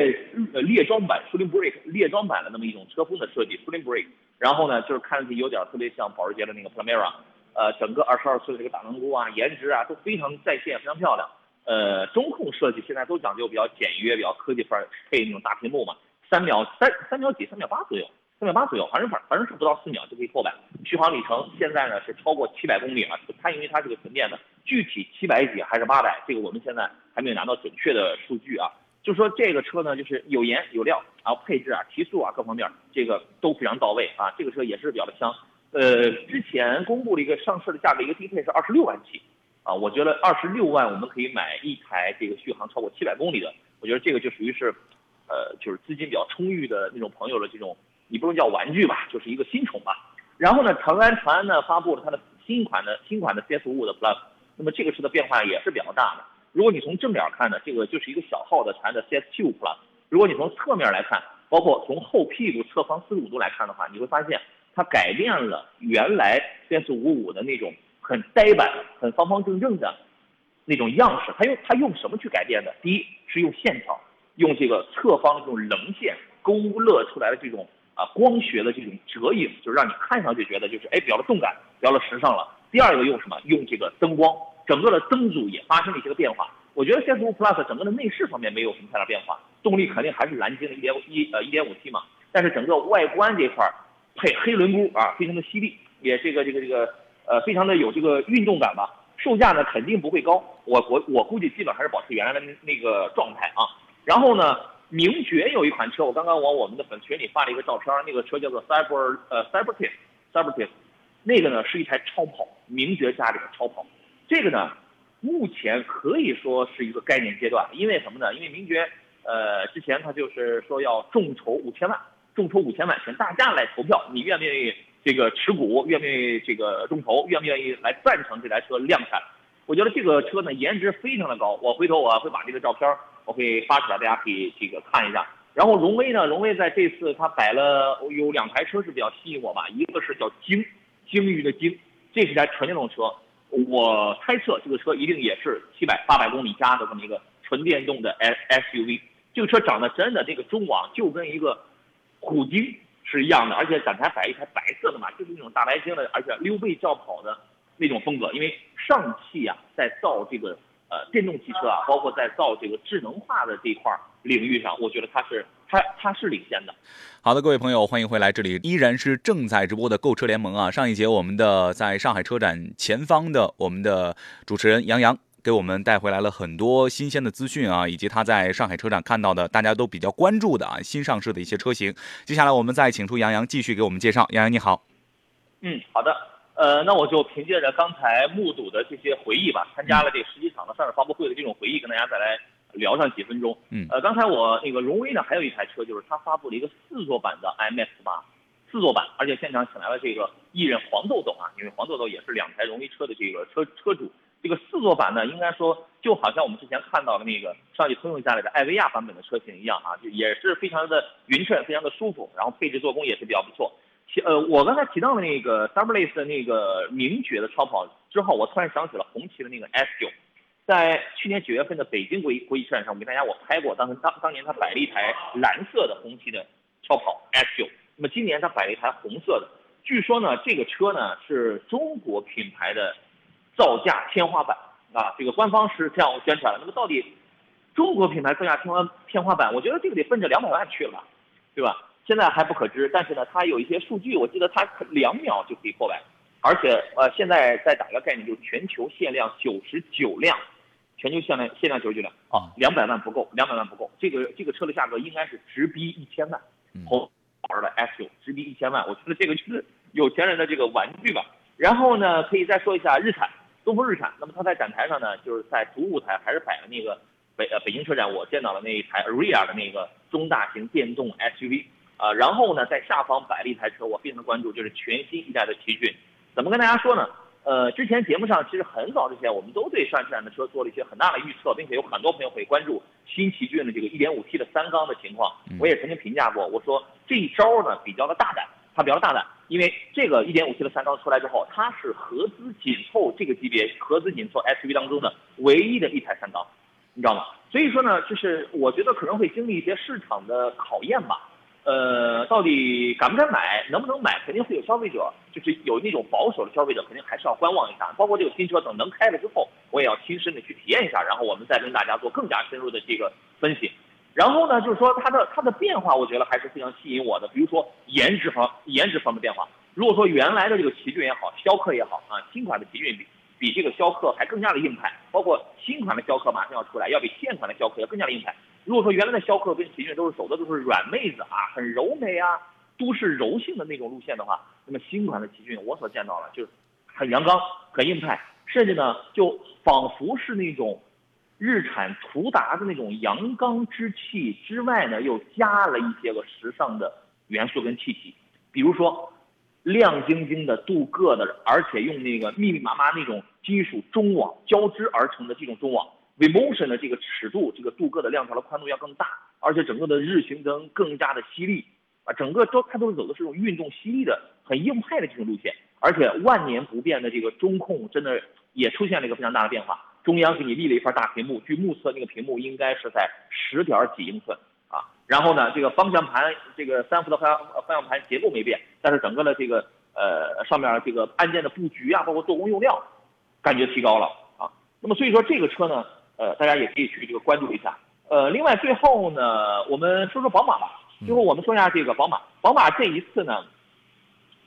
呃列装版 s l i n g Break 列装版的那么一种车风的设计 s l i n g Break。然后呢，就是看上去有点特别像保时捷的那个 Panamera，呃，整个二十二寸的这个大轮毂啊，颜值啊都非常在线，非常漂亮。呃，中控设计现在都讲究比较简约，比较科技范儿，配那种大屏幕嘛，三秒三三秒几，三秒八左右。三秒八左右，反正反反正是不到四秒就可以破百。续航里程现在呢是超过七百公里了，它因为它是个纯电的，具体七百几还是八百，这个我们现在还没有拿到准确的数据啊。就说这个车呢，就是有颜有料，然后配置啊、提速啊各方面这个都非常到位啊。这个车也是比较的香。呃，之前公布了一个上市的价格，一个低配是二十六万起啊。我觉得二十六万我们可以买一台这个续航超过七百公里的，我觉得这个就属于是，呃，就是资金比较充裕的那种朋友的这种。你不能叫玩具吧，就是一个新宠吧。然后呢，长安长安呢发布了它的新款的新款的 CS 五五的 Plus，那么这个车的变化也是比较大的。如果你从正脸看呢，这个就是一个小号的长安的 CS 七五 Plus。如果你从侧面来看，包括从后屁股侧方四十五度来看的话，你会发现它改变了原来 CS 五五的那种很呆板、很方方正正的那种样式。它用它用什么去改变的？第一是用线条，用这个侧方这种棱线勾勒出来的这种。啊，光学的这种折影，就是让你看上去觉得就是哎，比较的动感，比较的时尚了。第二个用什么？用这个灯光，整个的灯组也发生了一些个变化。我觉得 CS5 Plus 整个的内饰方面没有什么太大变化，动力肯定还是蓝鲸的一点一呃一点五 T 嘛。但是整个外观这块儿配黑轮毂啊，非常的犀利，也这个这个这个呃非常的有这个运动感吧。售价呢肯定不会高，我我我估计基本还是保持原来的那个状态啊。然后呢？名爵有一款车，我刚刚往我们的粉群里发了一个照片，那个车叫做 Cyber 呃 Cybertip，Cybertip，那个呢是一台超跑，名爵家里的超跑。这个呢，目前可以说是一个概念阶段，因为什么呢？因为名爵，呃，之前他就是说要众筹五千万，众筹五千万，请大家来投票，你愿不愿意这个持股？愿不愿意这个众筹？愿不愿意来赞成这台车量产？我觉得这个车呢，颜值非常的高。我回头我会把这个照片我会发出来，大家可以这个看一下。然后荣威呢，荣威在这次它摆了有两台车是比较吸引我吧，一个是叫鲸，鲸鱼的鲸，这是台纯电动车。我猜测这个车一定也是七百八百公里加的这么一个纯电动的 S SUV。这个车长得真的这个中网就跟一个虎鲸是一样的，而且展台摆一台白色的嘛，就是那种大白鲸的，而且溜背轿跑的。那种风格，因为上汽啊，在造这个呃电动汽车啊，包括在造这个智能化的这块领域上，我觉得它是它它是领先的。好的，各位朋友，欢迎回来，这里依然是正在直播的购车联盟啊。上一节我们的在上海车展前方的我们的主持人杨洋给我们带回来了很多新鲜的资讯啊，以及他在上海车展看到的大家都比较关注的啊新上市的一些车型。接下来我们再请出杨洋继续给我们介绍。杨洋你好。嗯，好的。呃，那我就凭借着刚才目睹的这些回忆吧，参加了这十几场的上市发布会的这种回忆，跟大家再来聊上几分钟。嗯，呃，刚才我那个荣威呢，还有一台车，就是它发布了一个四座版的 MX 八，四座版，而且现场请来了这个艺人黄豆豆啊，因为黄豆豆也是两台荣威车的这个车车主。这个四座版呢，应该说就好像我们之前看到的那个上汽通用家里的艾维亚版本的车型一样啊，就也是非常的匀称，非常的舒服，然后配置做工也是比较不错。呃，我刚才提到的那个 s u b l a c e 的那个名爵的超跑之后，我突然想起了红旗的那个 S9，在去年九月份的北京国际国际车展上，我给大家我拍过，当时当当年他摆了一台蓝色的红旗的超跑 S9，那么今年他摆了一台红色的，据说呢这个车呢是中国品牌的造价天花板啊，这个官方是这样宣传的。那么到底中国品牌造价天花天花板，我觉得这个得奔着两百万去了，对吧？现在还不可知，但是呢，它有一些数据，我记得它两秒就可以破百，而且呃，现在再打个概念，就是全球限量九十九辆，全球限量限量九十九辆啊，两百万不够，两百万不够，这个这个车的价格应该是直逼一千万，红牌的 S 九直逼一千万，我觉得这个就是有钱人的这个玩具吧。然后呢，可以再说一下日产，东风日产，那么它在展台上呢，就是在主舞台还是摆了那个北呃北京车展我见到了那一台 Aria 的那个中大型电动 SUV。啊，然后呢，在下方摆了一台车，我非常关注，就是全新一代的奇骏。怎么跟大家说呢？呃，之前节目上其实很早之前，我们都对上汽的车做了一些很大的预测，并且有很多朋友会关注新奇骏的这个 1.5T 的三缸的情况。我也曾经评价过，我说这一招呢比较的大胆，它比较大胆，因为这个 1.5T 的三缸出来之后，它是合资紧凑这个级别合资紧凑 SUV 当中的唯一的一台三缸，你知道吗？所以说呢，就是我觉得可能会经历一些市场的考验吧。呃，到底敢不敢买，能不能买，肯定会有消费者，就是有那种保守的消费者，肯定还是要观望一下。包括这个新车等能开了之后，我也要亲身的去体验一下，然后我们再跟大家做更加深入的这个分析。然后呢，就是说它的它的变化，我觉得还是非常吸引我的。比如说颜值方颜值方面变化，如果说原来的这个奇骏也好，逍客也好啊，新款的奇骏比比这个逍客还更加的硬派，包括新款的逍客马上要出来，要比现款的逍客要更加的硬派。如果说原来的逍客跟奇骏都是走的都是软妹子啊，很柔美啊，都市柔性的那种路线的话，那么新款的奇骏我所见到了就是很阳刚、很硬派，甚至呢就仿佛是那种日产途达的那种阳刚之气之外呢，又加了一些个时尚的元素跟气息，比如说亮晶晶的镀铬的，而且用那个密密麻麻那种金属中网交织而成的这种中网。Vmotion 的这个尺度，这个镀铬的亮条的宽度要更大，而且整个的日行灯更加的犀利。啊，整个都它都是走的是这种运动犀利的、很硬派的这种路线，而且万年不变的这个中控真的也出现了一个非常大的变化，中央给你立了一块大屏幕，据目测那个屏幕应该是在十点几英寸啊，然后呢，这个方向盘这个三幅的方向方向盘结构没变，但是整个的这个呃上面这个按键的布局啊，包括做工用料，感觉提高了啊，那么所以说这个车呢。呃，大家也可以去这个关注一下。呃，另外最后呢，我们说说宝马吧。最后我们说一下这个宝马。宝马这一次呢，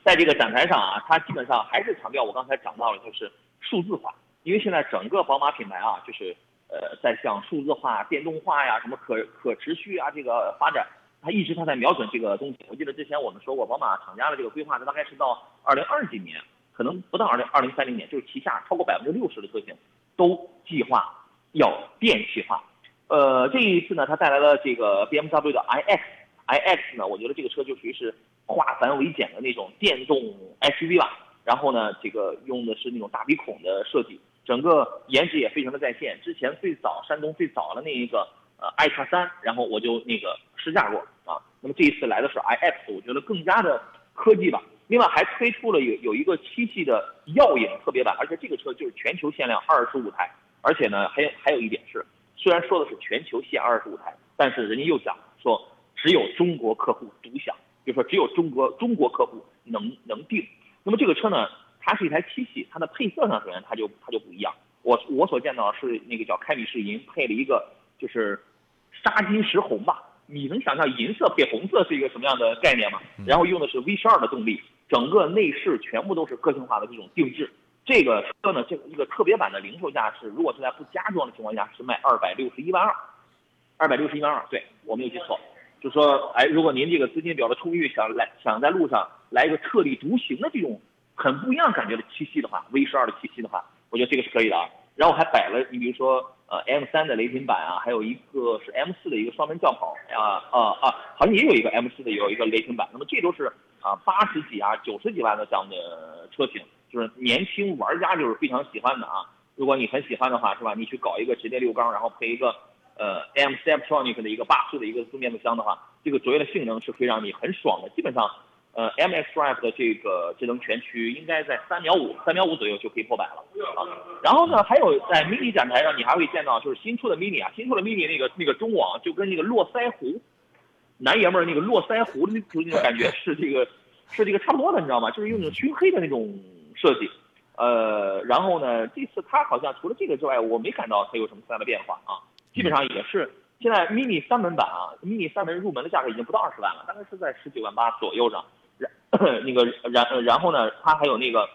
在这个展台上啊，它基本上还是强调我刚才讲到了，就是数字化。因为现在整个宝马品牌啊，就是呃在向数字化、电动化呀、什么可可持续啊这个发展。它一直它在瞄准这个东西。我记得之前我们说过，宝马厂家的这个规划，它大概是到二零二几年，可能不到二零二零三零年，就是旗下超过百分之六十的车型都计划要电气化。呃，这一次呢，它带来了这个 BMW 的 iX，iX 呢，我觉得这个车就属于是化繁为简的那种电动 SUV 吧。然后呢，这个用的是那种大鼻孔的设计，整个颜值也非常的在线。之前最早山东最早的那一个呃 i 叉三，然后我就那个试驾过啊。那么这一次来的是 iX，我觉得更加的科技吧。另外还推出了有有一个七系的耀影特别版，而且这个车就是全球限量二十五台。而且呢，还有还有一点是，虽然说的是全球限二十五台，但是人家又讲说只有中国客户独享，就说只有中国中国客户能能定。那么这个车呢，它是一台七系，它的配色上首先它就它就不一样。我我所见到是那个叫开米式银，配了一个就是沙金石红吧。你能想象银色配红色是一个什么样的概念吗？然后用的是 V 十二的动力，整个内饰全部都是个性化的这种定制。这个车呢，这个一个特别版的零售价是，如果是在不加装的情况下是卖二百六十一万二，二百六十一万二，对我没有记错。就说，哎，如果您这个资金比较的充裕，想来想在路上来一个特立独行的这种很不一样感觉的七系的话，V 十二的七系的话，我觉得这个是可以的啊。然后还摆了，你比如说，呃，M 三的雷霆版啊，还有一个是 M 四的一个双门轿跑啊啊啊，好像也有一个 M 四的有一个雷霆版。那么这都是啊八十几啊九十几万的这样的车型，就是年轻玩家就是非常喜欢的啊。如果你很喜欢的话，是吧？你去搞一个直列六缸，然后配一个。呃，M Steptronic 的一个八速的一个自变速箱的话，这个卓越的性能是可以让你很爽的。基本上，呃，MX Drive 的这个智能全驱应该在三秒五、三秒五左右就可以破百了啊。然后呢，还有在 Mini 展台上，你还会见到就是新出的 Mini 啊，新出的 Mini 那个那个中网就跟那个络腮胡，男爷们儿那个络腮胡的那种那种感觉 是这个是这个差不多的，你知道吗？就是用那种熏黑的那种设计。呃，然后呢，这次它好像除了这个之外，我没感到它有什么太大的变化啊。基本上也是，现在 mini 三门版啊，mini 三门入门的价格已经不到二十万了，大概是在十九万八左右上。然 那个然然后呢，它还有那个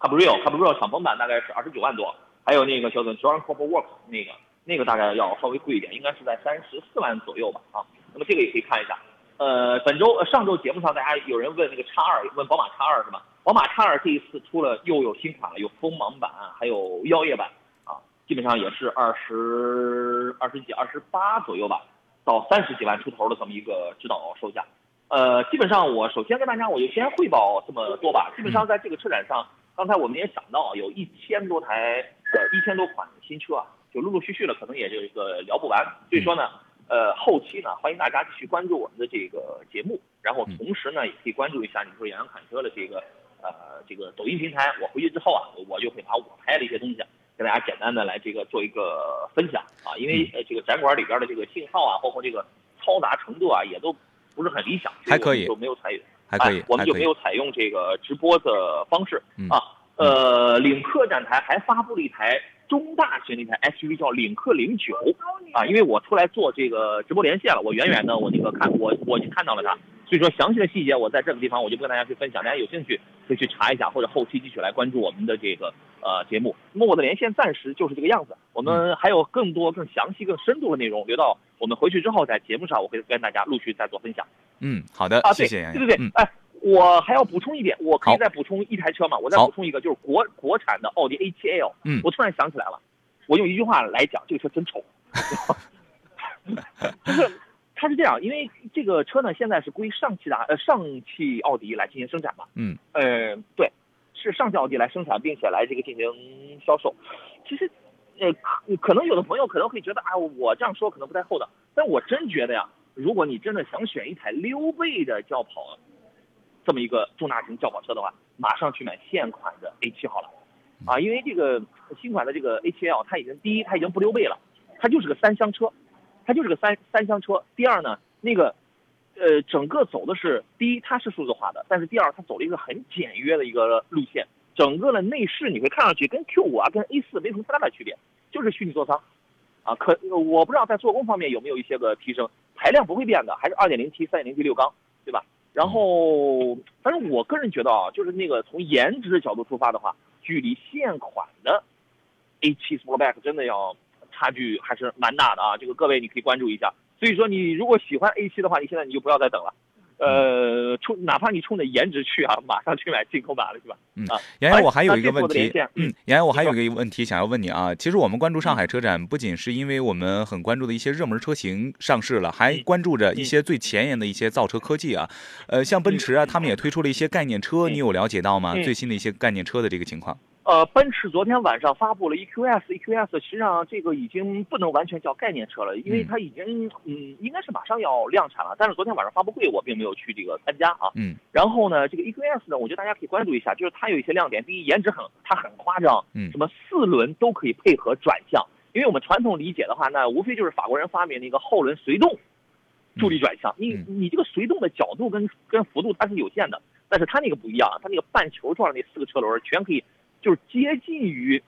Cabrio Cabrio 敞篷版大概是二十九万多，还有那个叫做 John Cooper Works 那个那个大概要稍微贵一点，应该是在三十四万左右吧啊。那么这个也可以看一下。呃，本周上周节目上大家有人问那个叉二，问宝马叉二是吧？宝马叉二这一次出了又有新款了，有锋芒版，还有腰夜版啊。基本上也是二十二十几、二十八左右吧，到三十几万出头的这么一个指导售价。呃，基本上我首先跟大家我就先汇报这么多吧。基本上在这个车展上，刚才我们也讲到，有一千多台呃一千多款新车啊，就陆陆续续的，可能也就一个聊不完。所以说呢，呃，后期呢，欢迎大家继续关注我们的这个节目，然后同时呢，也可以关注一下你说洋洋侃车的这个呃这个抖音平台。我回去之后啊，我就会把我拍的一些东西。跟大家简单的来这个做一个分享啊，因为呃这个展馆里边的这个信号啊，包括这个嘈杂程度啊，也都不是很理想，还可以。就没有采用，还可以，我们就没有采用这个直播的方式。啊。呃，领克展台还发布了一台中大型的一台 SUV，叫领克零九啊，因为我出来做这个直播连线了，我远远的我那个看我我已经看到了它。所以说详细的细节我在这个地方我就不跟大家去分享，大家有兴趣可以去查一下，或者后期继续来关注我们的这个呃节目。那么我的连线暂时就是这个样子，我们还有更多更详细更深度的内容留到我们回去之后在节目上我会跟大家陆续再做分享。嗯，好的，啊，谢谢。对对对，哎，我还要补充一点，我可以再补充一台车吗？我再补充一个，就是国国产的奥迪 A7L。嗯，我突然想起来了，我用一句话来讲，这个车真丑。就是。它是这样，因为这个车呢，现在是归上汽大呃上汽奥迪来进行生产嘛。嗯。呃，对，是上汽奥迪来生产，并且来这个进行销售。其实，呃，可可能有的朋友可能会觉得啊，我这样说可能不太厚道，但我真觉得呀，如果你真的想选一台溜背的轿跑，这么一个中大型轿跑车的话，马上去买现款的 A7 好了。啊，因为这个新款的这个 A7L，它已经第一，它已经不溜背了，它就是个三厢车。它就是个三三厢车。第二呢，那个，呃，整个走的是第一，它是数字化的，但是第二，它走了一个很简约的一个路线。整个的内饰你会看上去跟 Q 五啊、跟 A 四没什么太大的区别，就是虚拟座舱，啊，可我不知道在做工方面有没有一些个提升。排量不会变的，还是二点零 T、三点零 T 六缸，对吧？然后，反正我个人觉得啊，就是那个从颜值的角度出发的话，距离现款的 A 七 Sportback 真的要。差距还是蛮大的啊！这个各位你可以关注一下，所以说你如果喜欢 A7 的话，你现在你就不要再等了。呃，冲哪怕你冲着颜值去啊，马上去买进口版了，是吧？嗯啊，杨洋，我还有一个问题嗯，杨洋，我还有一个问题想要问你啊。其实我们关注上海车展，不仅是因为我们很关注的一些热门车型上市了，还关注着一些最前沿的一些造车科技啊。呃，像奔驰啊，他们也推出了一些概念车，你有了解到吗？嗯最新的一些概念车的这个情况？呃，奔驰昨天晚上发布了 EQS，EQS 实际上这个已经不能完全叫概念车了，因为嗯它已经嗯应该是马上要量产了。但是昨天晚上发布会我并没有去这个参加啊。嗯然后呢，这个 EQS 呢，我觉得大家可以关注一下，就是它有一些亮点。第一，颜值很它很夸张，嗯什么四轮都可以配合转向。因为我们传统理解的话，那无非就是法国人发明的一个后轮随动助力转向。你嗯你这个随动的角度跟跟幅度它是有限的，但是它那个不一样，它那个半球状的那四个车轮全可以就是接近于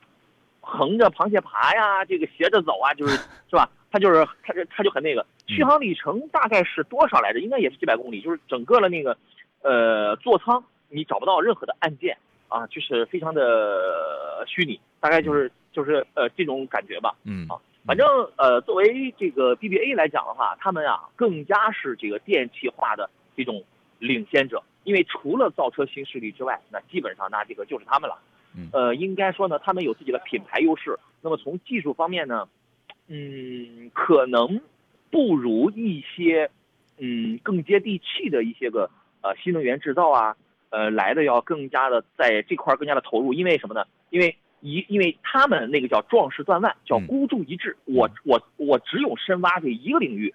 横着螃蟹爬呀，这个斜着走啊，就是 是吧？它就是它就它就很那个，续航里程大概是多少来着？应该也是几百公里，就是整个的那个呃座舱你找不到任何的按键啊，就是非常的虚拟，大概就是就是呃这种感觉吧。嗯啊反正呃，作为这个 BBA 来讲的话，他们啊更加是这个电气化的这种领先者，因为除了造车新势力之外，那基本上那这个就是他们了。嗯呃，应该说呢，他们有自己的品牌优势。那么从技术方面呢，嗯，可能不如一些嗯更接地气的一些个呃新能源制造啊，呃来的要更加的在这块儿更加的投入。因为什么呢？因为一因为他们那个叫壮士断腕，叫嗯孤注一掷。我我我只有深挖这一个领域，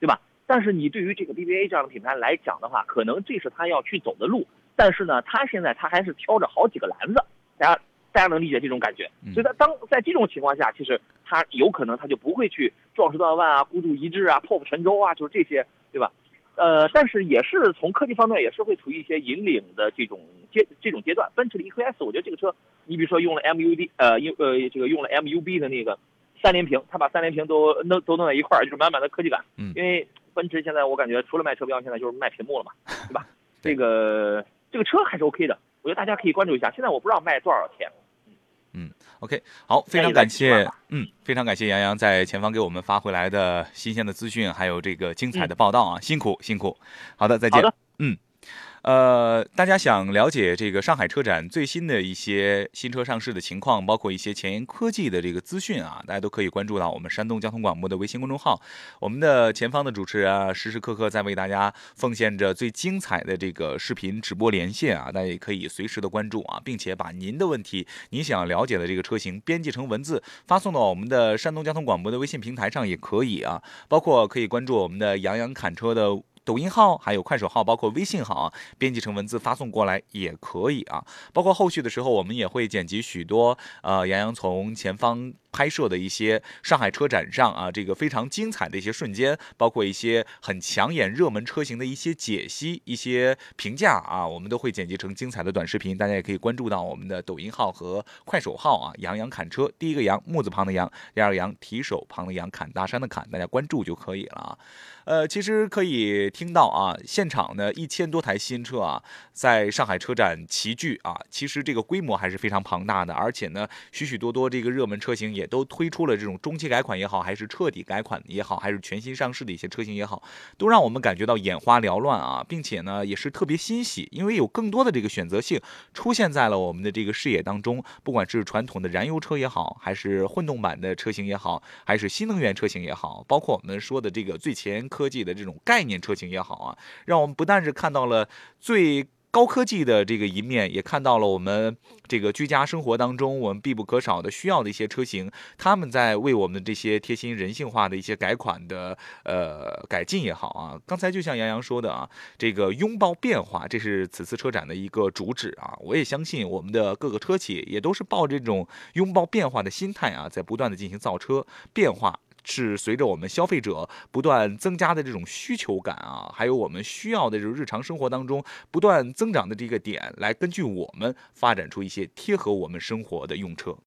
对吧？但是你对于这个 BBA 这样的品牌来讲的话，可能这是他要去走的路。但是呢，他现在他还是挑着好几个篮子，大家大家能理解这种感觉。嗯所以他当在这种情况下，其实他有可能他就不会去壮士断腕啊、孤注一掷啊、破釜沉舟啊，就是这些，对吧？呃，但是也是从科技方面也是会处于一些引领的这种阶这种阶段。奔驰的 EQS，我觉得这个车，你比如说用了 MUD 呃用呃这个用了 MUB 的那个三连屏，它把三连屏都弄都弄在一块儿，就是满满的科技感。嗯因为奔驰现在我感觉除了卖车标，现在就是卖屏幕了嘛，对吧？对这个这个车还是 OK 的，我觉得大家可以关注一下。现在我不知道卖多少钱。嗯 OK，好，非常感谢嗯，非常感谢杨洋在前方给我们发回来的新鲜的资讯，还有这个精彩的报道啊，辛苦辛苦。好的，再见。呃，大家想了解这个上海车展最新的一些新车上市的情况，包括一些前沿科技的这个资讯啊，大家都可以关注到我们山东交通广播的微信公众号。我们的前方的主持人啊，时时刻刻在为大家奉献着最精彩的这个视频直播连线啊，大家也可以随时的关注啊，并且把您的问题、你想了解的这个车型编辑成文字，发送到我们的山东交通广播的微信平台上也可以啊，包括可以关注我们的杨洋侃车的。抖音号还有快手号，包括微信号啊，编辑成文字发送过来也可以啊。包括后续的时候，我们也会剪辑许多呃杨洋从前方拍摄的一些上海车展上啊这个非常精彩的一些瞬间，包括一些很抢眼热门车型的一些解析、一些评价啊，我们都会剪辑成精彩的短视频，大家也可以关注到我们的抖音号和快手号啊，杨洋侃车，第一个杨木字旁的杨，第二个杨提手旁的杨，侃大山的侃，大家关注就可以了啊。呃，其实可以听到啊，现场呢一千多台新车啊，在上海车展齐聚啊，其实这个规模还是非常庞大的，而且呢，许许多多这个热门车型也也都推出了这种中期改款也好，还是彻底改款也好，还是全新上市的一些车型也好，都让我们感觉到眼花缭乱啊，并且呢，也是特别欣喜，因为有更多的这个选择性出现在了我们的这个视野当中，不管是传统的燃油车也好，还是混动版的车型也好，还是新能源车型也好，包括我们说的这个最前科技的这种概念车型也好啊，让我们不但是看到了最高科技的这个一面，也看到了我们这个居家生活当中我们必不可少的需要的一些车型，他们在为我们这些贴心人性化的一些改款的呃改进也好啊。刚才就像杨洋说的啊，这个拥抱变化，这是此次车展的一个主旨啊。我也相信我们的各个车企也都是抱这种拥抱变化的心态啊，在不断的进行造车变化。是随着我们消费者不断增加的这种需求感啊，还有我们需要的这种日常生活当中不断增长的这个点，来根据我们发展出一些贴合我们生活的用车。